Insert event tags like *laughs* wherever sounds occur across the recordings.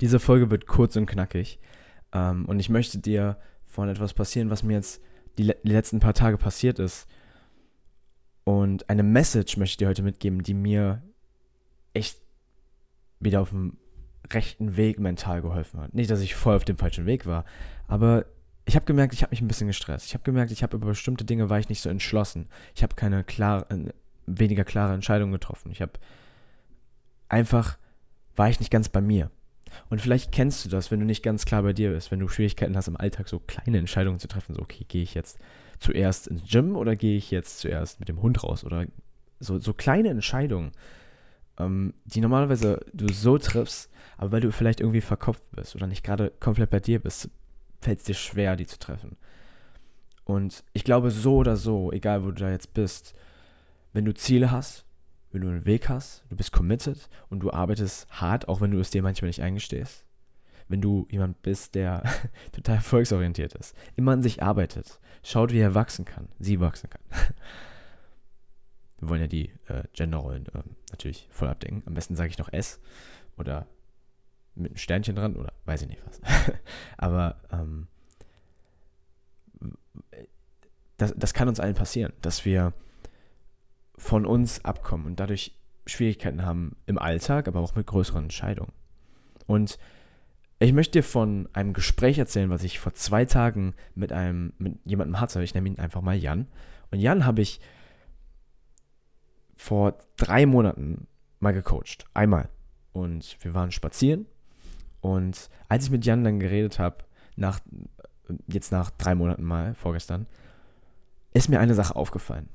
Diese Folge wird kurz und knackig. Ähm, und ich möchte dir von etwas passieren, was mir jetzt die, le die letzten paar Tage passiert ist. Und eine Message möchte ich dir heute mitgeben, die mir echt wieder auf dem rechten Weg mental geholfen hat. Nicht, dass ich voll auf dem falschen Weg war, aber ich habe gemerkt, ich habe mich ein bisschen gestresst. Ich habe gemerkt, ich habe über bestimmte Dinge war ich nicht so entschlossen. Ich habe keine klare, äh, weniger klare Entscheidungen getroffen. Ich habe einfach war ich nicht ganz bei mir. Und vielleicht kennst du das, wenn du nicht ganz klar bei dir bist, wenn du Schwierigkeiten hast im Alltag, so kleine Entscheidungen zu treffen, so, okay, gehe ich jetzt zuerst ins Gym oder gehe ich jetzt zuerst mit dem Hund raus? Oder so, so kleine Entscheidungen, ähm, die normalerweise du so triffst, aber weil du vielleicht irgendwie verkopft bist oder nicht gerade komplett bei dir bist, fällt es dir schwer, die zu treffen. Und ich glaube, so oder so, egal wo du da jetzt bist, wenn du Ziele hast, wenn du einen Weg hast, du bist committed und du arbeitest hart, auch wenn du es dir manchmal nicht eingestehst. Wenn du jemand bist, der *laughs* total erfolgsorientiert ist, immer an sich arbeitet, schaut, wie er wachsen kann, sie wachsen kann. *laughs* Wir wollen ja die äh, Genderrollen äh, natürlich voll abdecken. Am besten sage ich noch S oder mit einem Sternchen dran oder weiß ich nicht was. *laughs* Aber ähm, das, das kann uns allen passieren, dass wir von uns abkommen und dadurch Schwierigkeiten haben im Alltag, aber auch mit größeren Entscheidungen. Und ich möchte dir von einem Gespräch erzählen, was ich vor zwei Tagen mit einem, mit jemandem hatte. Ich nenne ihn einfach mal Jan. Und Jan habe ich vor drei Monaten mal gecoacht. Einmal. Und wir waren spazieren. Und als ich mit Jan dann geredet habe, nach, jetzt nach drei Monaten mal, vorgestern, ist mir eine Sache aufgefallen.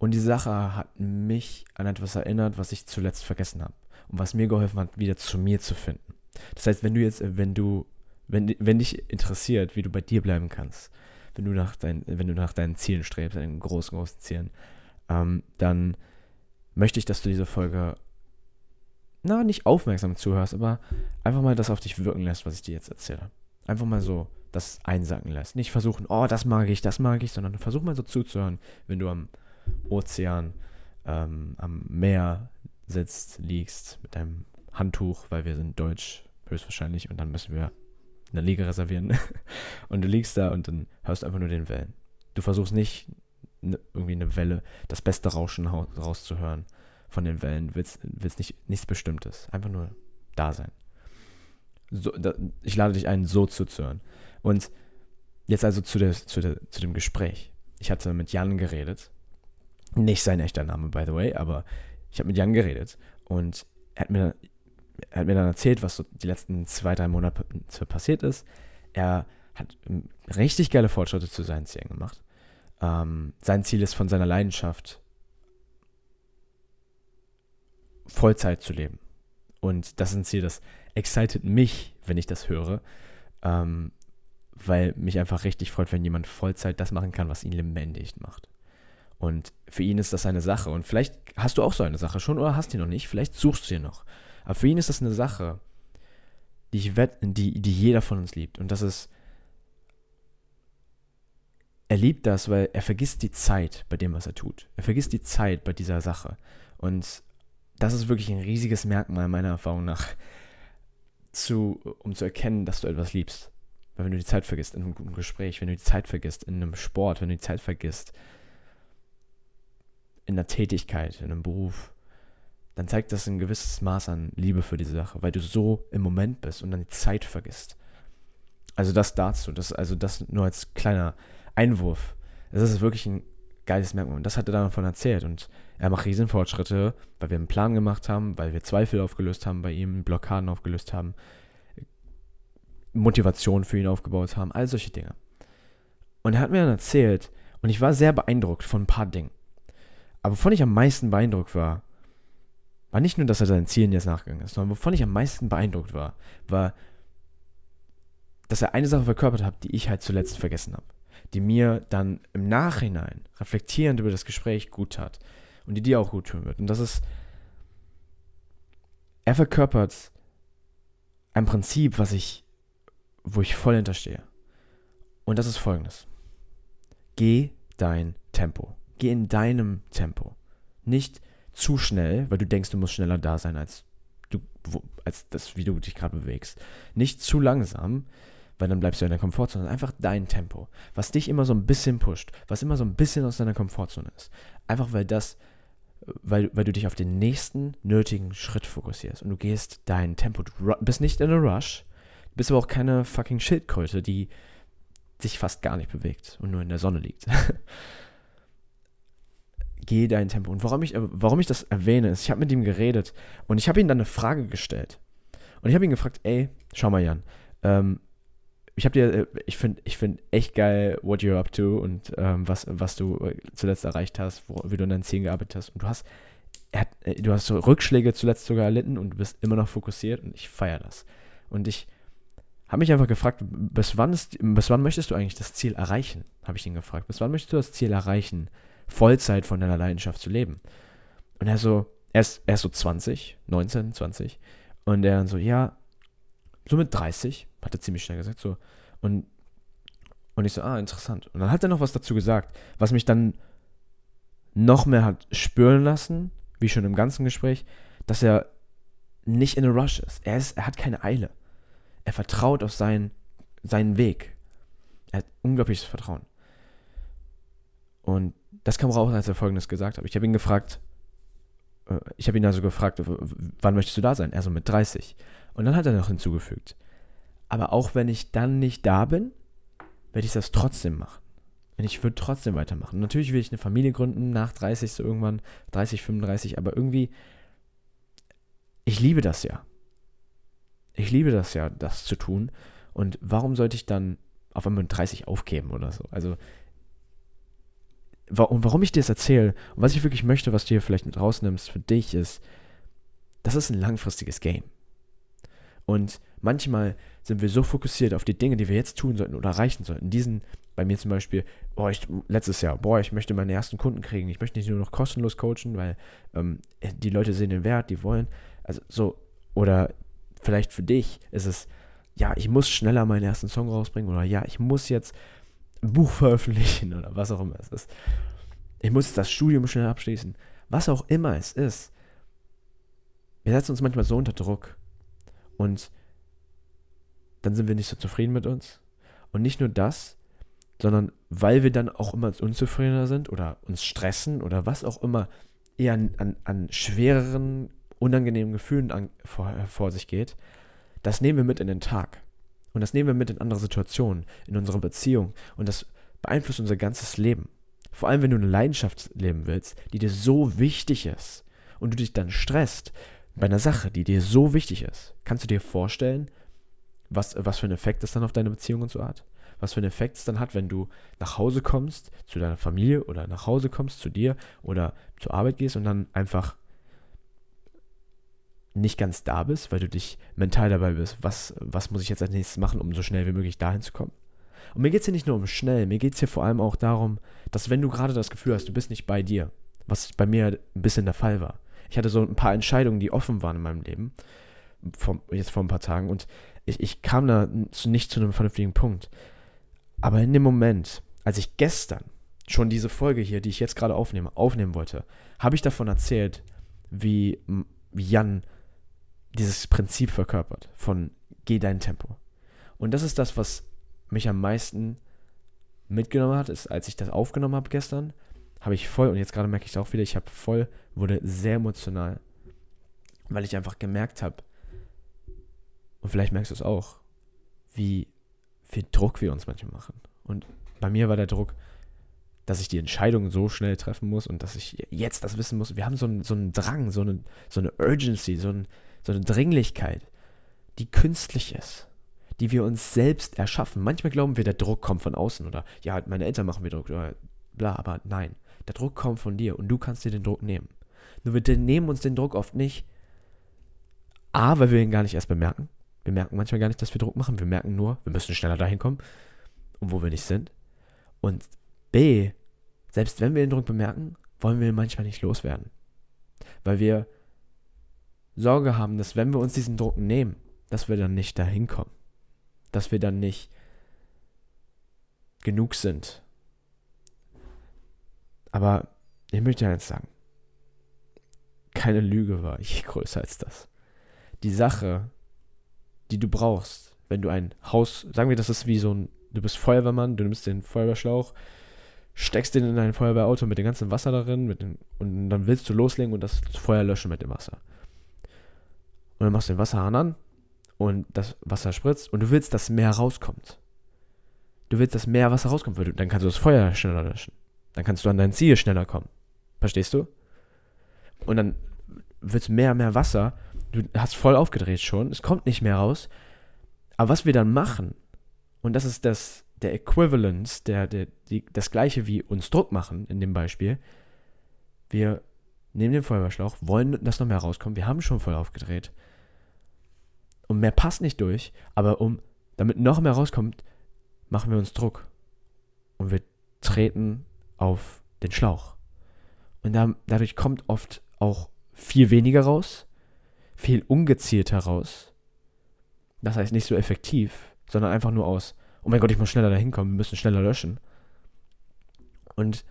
Und die Sache hat mich an etwas erinnert, was ich zuletzt vergessen habe. Und was mir geholfen hat, wieder zu mir zu finden. Das heißt, wenn du jetzt, wenn du, wenn, wenn dich interessiert, wie du bei dir bleiben kannst, wenn du nach, dein, wenn du nach deinen Zielen strebst, deinen großen, großen Zielen, ähm, dann möchte ich, dass du diese Folge, na, nicht aufmerksam zuhörst, aber einfach mal das auf dich wirken lässt, was ich dir jetzt erzähle. Einfach mal so das einsacken lässt. Nicht versuchen, oh, das mag ich, das mag ich, sondern versuch mal so zuzuhören, wenn du am Ozean, ähm, am Meer sitzt, liegst mit deinem Handtuch, weil wir sind deutsch höchstwahrscheinlich und dann müssen wir eine Liege reservieren. *laughs* und du liegst da und dann hörst einfach nur den Wellen. Du versuchst nicht ne, irgendwie eine Welle, das beste Rauschen rauszuhören von den Wellen, willst, willst nicht, nichts Bestimmtes. Einfach nur da sein. So, da, ich lade dich ein, so zuzuhören. Und jetzt also zu, der, zu, der, zu dem Gespräch. Ich hatte mit Jan geredet nicht sein echter Name, by the way, aber ich habe mit Jan geredet und er hat mir, er hat mir dann erzählt, was so die letzten zwei, drei Monate passiert ist. Er hat richtig geile Fortschritte zu seinen Zielen gemacht. Ähm, sein Ziel ist, von seiner Leidenschaft Vollzeit zu leben. Und das ist ein Ziel, das excited mich, wenn ich das höre, ähm, weil mich einfach richtig freut, wenn jemand Vollzeit das machen kann, was ihn lebendig macht. Und für ihn ist das eine Sache. Und vielleicht hast du auch so eine Sache schon oder hast die noch nicht. Vielleicht suchst du sie noch. Aber für ihn ist das eine Sache, die, ich wett, die, die jeder von uns liebt. Und das ist, er liebt das, weil er vergisst die Zeit bei dem, was er tut. Er vergisst die Zeit bei dieser Sache. Und das ist wirklich ein riesiges Merkmal meiner Erfahrung nach, zu, um zu erkennen, dass du etwas liebst. Weil wenn du die Zeit vergisst in einem guten Gespräch, wenn du die Zeit vergisst in einem Sport, wenn du die Zeit vergisst in der Tätigkeit, in einem Beruf, dann zeigt das ein gewisses Maß an Liebe für diese Sache, weil du so im Moment bist und dann die Zeit vergisst. Also das dazu, das, also das nur als kleiner Einwurf. Das ist wirklich ein geiles Merkmal. Und das hat er davon erzählt. Und er macht Riesenfortschritte, weil wir einen Plan gemacht haben, weil wir Zweifel aufgelöst haben bei ihm, Blockaden aufgelöst haben, Motivation für ihn aufgebaut haben, all solche Dinge. Und er hat mir dann erzählt, und ich war sehr beeindruckt von ein paar Dingen. Aber wovon ich am meisten beeindruckt war, war nicht nur, dass er seinen Zielen jetzt nachgegangen ist, sondern wovon ich am meisten beeindruckt war, war, dass er eine Sache verkörpert hat, die ich halt zuletzt vergessen habe. Die mir dann im Nachhinein, reflektierend über das Gespräch, gut tat. Und die dir auch gut tun wird. Und das ist, er verkörpert ein Prinzip, was ich, wo ich voll hinterstehe. Und das ist folgendes. Geh dein Tempo. Geh in deinem Tempo. Nicht zu schnell, weil du denkst, du musst schneller da sein, als du als das, wie du dich gerade bewegst. Nicht zu langsam, weil dann bleibst du in der Komfortzone, einfach dein Tempo, was dich immer so ein bisschen pusht, was immer so ein bisschen aus deiner Komfortzone ist. Einfach weil das, weil, weil du dich auf den nächsten nötigen Schritt fokussierst und du gehst dein Tempo. Du bist nicht in a Rush, du bist aber auch keine fucking Schildkröte, die sich fast gar nicht bewegt und nur in der Sonne liegt. *laughs* Geh dein Tempo. Und warum ich, warum ich das erwähne, ist, ich habe mit ihm geredet und ich habe ihm dann eine Frage gestellt. Und ich habe ihn gefragt, ey, schau mal Jan, ähm, ich habe dir, äh, ich finde ich find echt geil, what you're up to und ähm, was, was du äh, zuletzt erreicht hast, wo, wie du an deinen Zielen gearbeitet hast. Und du hast, hat, äh, du hast so Rückschläge zuletzt sogar erlitten und du bist immer noch fokussiert und ich feiere das. Und ich habe mich einfach gefragt, bis wann, ist, bis wann möchtest du eigentlich das Ziel erreichen? Habe ich ihn gefragt. Bis wann möchtest du das Ziel erreichen, Vollzeit von deiner Leidenschaft zu leben? Und er so, er ist, er ist so 20, 19, 20. Und er dann so, ja, so mit 30, hat er ziemlich schnell gesagt, so. Und, und ich so, ah, interessant. Und dann hat er noch was dazu gesagt, was mich dann noch mehr hat spüren lassen, wie schon im ganzen Gespräch, dass er nicht in a rush ist. Er, ist, er hat keine Eile. Er vertraut auf seinen, seinen Weg. Er hat unglaubliches Vertrauen. Und das kam raus, als er folgendes gesagt hat. Ich habe ihn gefragt, äh, ich habe ihn also gefragt, wann möchtest du da sein? Er so mit 30. Und dann hat er noch hinzugefügt, aber auch wenn ich dann nicht da bin, werde ich das trotzdem machen. Und ich würde trotzdem weitermachen. Natürlich will ich eine Familie gründen, nach 30 so irgendwann, 30, 35, aber irgendwie, ich liebe das ja. Ich liebe das ja, das zu tun. Und warum sollte ich dann auf einmal mit 30 aufgeben oder so? Also, warum, warum ich dir das erzähle und was ich wirklich möchte, was du hier vielleicht mit rausnimmst für dich ist, das ist ein langfristiges Game. Und manchmal sind wir so fokussiert auf die Dinge, die wir jetzt tun sollten oder erreichen sollten. Diesen, bei mir zum Beispiel, boah, ich, letztes Jahr, boah, ich möchte meine ersten Kunden kriegen. Ich möchte nicht nur noch kostenlos coachen, weil ähm, die Leute sehen den Wert, die wollen. Also so, oder vielleicht für dich ist es, ja, ich muss schneller meinen ersten Song rausbringen oder ja, ich muss jetzt ein Buch veröffentlichen oder was auch immer es ist. Ich muss das Studium schnell abschließen. Was auch immer es ist. Wir setzen uns manchmal so unter Druck. Und dann sind wir nicht so zufrieden mit uns. Und nicht nur das, sondern weil wir dann auch immer unzufriedener sind oder uns stressen oder was auch immer eher an, an, an schwereren, unangenehmen Gefühlen an, vor, vor sich geht, das nehmen wir mit in den Tag. Und das nehmen wir mit in andere Situationen, in unsere Beziehung. Und das beeinflusst unser ganzes Leben. Vor allem, wenn du eine Leidenschaft leben willst, die dir so wichtig ist und du dich dann stresst bei einer Sache, die dir so wichtig ist. Kannst du dir vorstellen, was, was für einen Effekt das dann auf deine Beziehung und so hat? Was für einen Effekt es dann hat, wenn du nach Hause kommst, zu deiner Familie oder nach Hause kommst, zu dir oder zur Arbeit gehst und dann einfach nicht ganz da bist, weil du dich mental dabei bist, was, was muss ich jetzt als nächstes machen, um so schnell wie möglich dahin zu kommen. Und mir geht es hier nicht nur um schnell, mir geht es hier vor allem auch darum, dass wenn du gerade das Gefühl hast, du bist nicht bei dir, was bei mir ein bisschen der Fall war. Ich hatte so ein paar Entscheidungen, die offen waren in meinem Leben, vom, jetzt vor ein paar Tagen, und ich, ich kam da nicht zu einem vernünftigen Punkt. Aber in dem Moment, als ich gestern schon diese Folge hier, die ich jetzt gerade aufnehme, aufnehmen wollte, habe ich davon erzählt, wie, wie Jan dieses Prinzip verkörpert von geh dein Tempo. Und das ist das, was mich am meisten mitgenommen hat, ist, als ich das aufgenommen habe gestern, habe ich voll, und jetzt gerade merke ich es auch wieder, ich habe voll, wurde sehr emotional, weil ich einfach gemerkt habe, und vielleicht merkst du es auch, wie viel Druck wir uns manchmal machen. Und bei mir war der Druck, dass ich die Entscheidung so schnell treffen muss und dass ich jetzt das wissen muss. Wir haben so einen, so einen Drang, so eine, so eine Urgency, so, ein, so eine Dringlichkeit, die künstlich ist, die wir uns selbst erschaffen. Manchmal glauben wir, der Druck kommt von außen oder ja, meine Eltern machen mir Druck oder bla, aber nein, der Druck kommt von dir und du kannst dir den Druck nehmen. Nur wir nehmen uns den Druck oft nicht. A, weil wir ihn gar nicht erst bemerken. Wir merken manchmal gar nicht, dass wir Druck machen. Wir merken nur, wir müssen schneller dahin kommen und wo wir nicht sind. Und B, selbst wenn wir den Druck bemerken, wollen wir ihn manchmal nicht loswerden. Weil wir Sorge haben, dass wenn wir uns diesen Druck nehmen, dass wir dann nicht dahin kommen. Dass wir dann nicht genug sind. Aber ich möchte eins sagen. Keine Lüge war je *laughs* größer als das. die Sache, die du brauchst, wenn du ein Haus, sagen wir, das ist wie so ein, du bist Feuerwehrmann, du nimmst den Feuerwehrschlauch, steckst den in dein Feuerwehrauto mit dem ganzen Wasser darin den, und dann willst du loslegen und das Feuer löschen mit dem Wasser. Und dann machst du den Wasserhahn an und das Wasser spritzt und du willst, dass mehr rauskommt. Du willst, dass mehr Wasser rauskommt, dann kannst du das Feuer schneller löschen. Dann kannst du an dein Ziel schneller kommen. Verstehst du? Und dann wird mehr, mehr Wasser. Du hast voll aufgedreht schon. Es kommt nicht mehr raus. Aber was wir dann machen, und das ist das, der Equivalent, der, der, die, das gleiche wie uns Druck machen in dem Beispiel. Wir nehmen den Feuerwehrschlauch, wollen, dass noch mehr rauskommt. Wir haben schon voll aufgedreht. Und mehr passt nicht durch, aber um, damit noch mehr rauskommt, machen wir uns Druck. Und wir treten auf den Schlauch. Und da, dadurch kommt oft auch viel weniger raus, viel ungezielter raus. Das heißt nicht so effektiv, sondern einfach nur aus, oh mein Gott, ich muss schneller dahin kommen, wir müssen schneller löschen. Und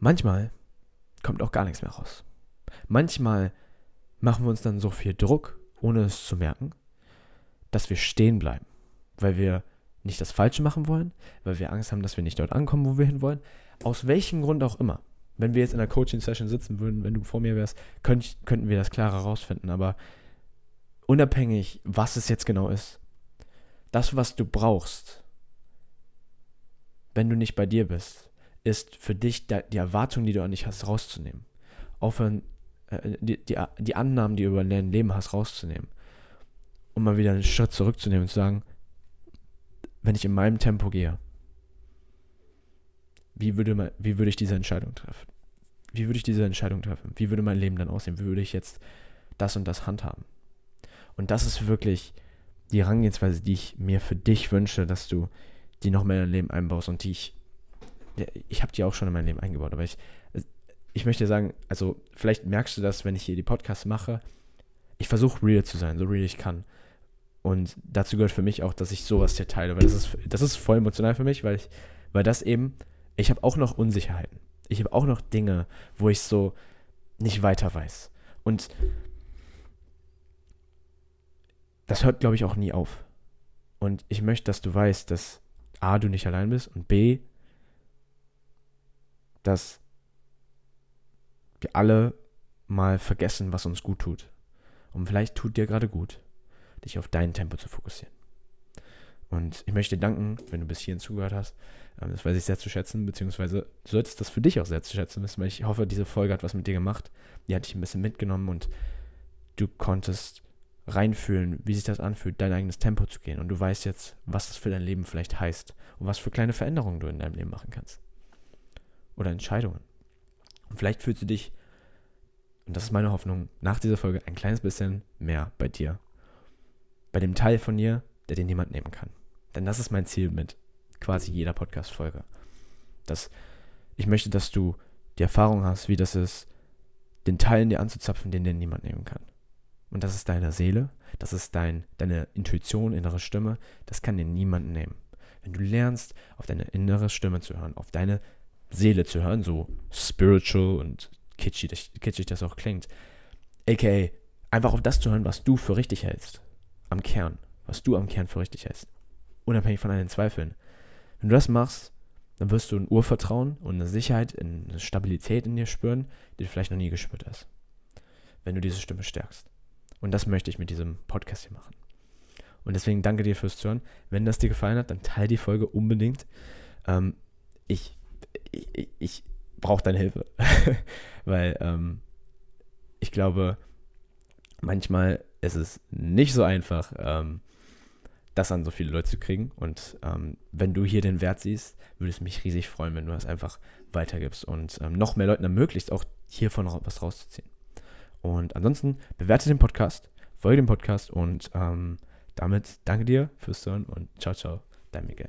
manchmal kommt auch gar nichts mehr raus. Manchmal machen wir uns dann so viel Druck, ohne es zu merken, dass wir stehen bleiben, weil wir nicht das Falsche machen wollen, weil wir Angst haben, dass wir nicht dort ankommen, wo wir hinwollen. Aus welchem Grund auch immer. Wenn wir jetzt in einer Coaching-Session sitzen würden, wenn du vor mir wärst, könnt, könnten wir das klarer herausfinden. Aber unabhängig, was es jetzt genau ist, das, was du brauchst, wenn du nicht bei dir bist, ist für dich die Erwartung, die du an dich hast, rauszunehmen. Aufhören, die, die, die Annahmen, die du über dein Leben hast, rauszunehmen. Um mal wieder einen Schritt zurückzunehmen und zu sagen, wenn ich in meinem Tempo gehe, wie würde, man, wie würde ich diese Entscheidung treffen? Wie würde ich diese Entscheidung treffen? Wie würde mein Leben dann aussehen? Wie würde ich jetzt das und das handhaben? Und das ist wirklich die Herangehensweise, die ich mir für dich wünsche, dass du die noch mehr in dein Leben einbaust und die ich, ich habe die auch schon in mein Leben eingebaut, aber ich, ich möchte sagen, also vielleicht merkst du das, wenn ich hier die Podcasts mache, ich versuche real zu sein, so real ich kann. Und dazu gehört für mich auch, dass ich sowas hier teile, weil das ist, das ist voll emotional für mich, weil ich, weil das eben, ich habe auch noch Unsicherheiten. Ich habe auch noch Dinge, wo ich so nicht weiter weiß. Und das hört, glaube ich, auch nie auf. Und ich möchte, dass du weißt, dass A, du nicht allein bist und B, dass wir alle mal vergessen, was uns gut tut. Und vielleicht tut dir gerade gut dich auf dein Tempo zu fokussieren. Und ich möchte dir danken, wenn du bis hierhin zugehört hast. Ähm, das weiß ich sehr zu schätzen, beziehungsweise du solltest das für dich auch sehr zu schätzen wissen, weil ich hoffe, diese Folge hat was mit dir gemacht. Die hat dich ein bisschen mitgenommen und du konntest reinfühlen, wie sich das anfühlt, dein eigenes Tempo zu gehen. Und du weißt jetzt, was das für dein Leben vielleicht heißt und was für kleine Veränderungen du in deinem Leben machen kannst. Oder Entscheidungen. Und vielleicht fühlst du dich, und das ist meine Hoffnung, nach dieser Folge ein kleines bisschen mehr bei dir bei dem Teil von dir, der den niemand nehmen kann. Denn das ist mein Ziel mit quasi jeder Podcast-Folge. Dass ich möchte, dass du die Erfahrung hast, wie das ist, den Teil in dir anzuzapfen, den dir niemand nehmen kann. Und das ist deine Seele, das ist dein, deine Intuition, innere Stimme, das kann dir niemand nehmen. Wenn du lernst, auf deine innere Stimme zu hören, auf deine Seele zu hören, so spiritual und kitschig, kitschig das auch klingt, aka einfach auf das zu hören, was du für richtig hältst am Kern, was du am Kern für richtig hältst. Unabhängig von deinen Zweifeln. Wenn du das machst, dann wirst du ein Urvertrauen und eine Sicherheit, eine Stabilität in dir spüren, die du vielleicht noch nie gespürt hast. Wenn du diese Stimme stärkst. Und das möchte ich mit diesem Podcast hier machen. Und deswegen danke dir fürs Zuhören. Wenn das dir gefallen hat, dann teile die Folge unbedingt. Ähm, ich ich, ich brauche deine Hilfe. *laughs* Weil ähm, ich glaube, manchmal ist es nicht so einfach, ähm, das an so viele Leute zu kriegen. Und ähm, wenn du hier den Wert siehst, würde es mich riesig freuen, wenn du das einfach weitergibst und ähm, noch mehr Leuten ermöglicht, auch hiervon was rauszuziehen. Und ansonsten bewerte den Podcast, folge dem Podcast und ähm, damit danke dir fürs Hören und ciao, ciao, dein Miguel.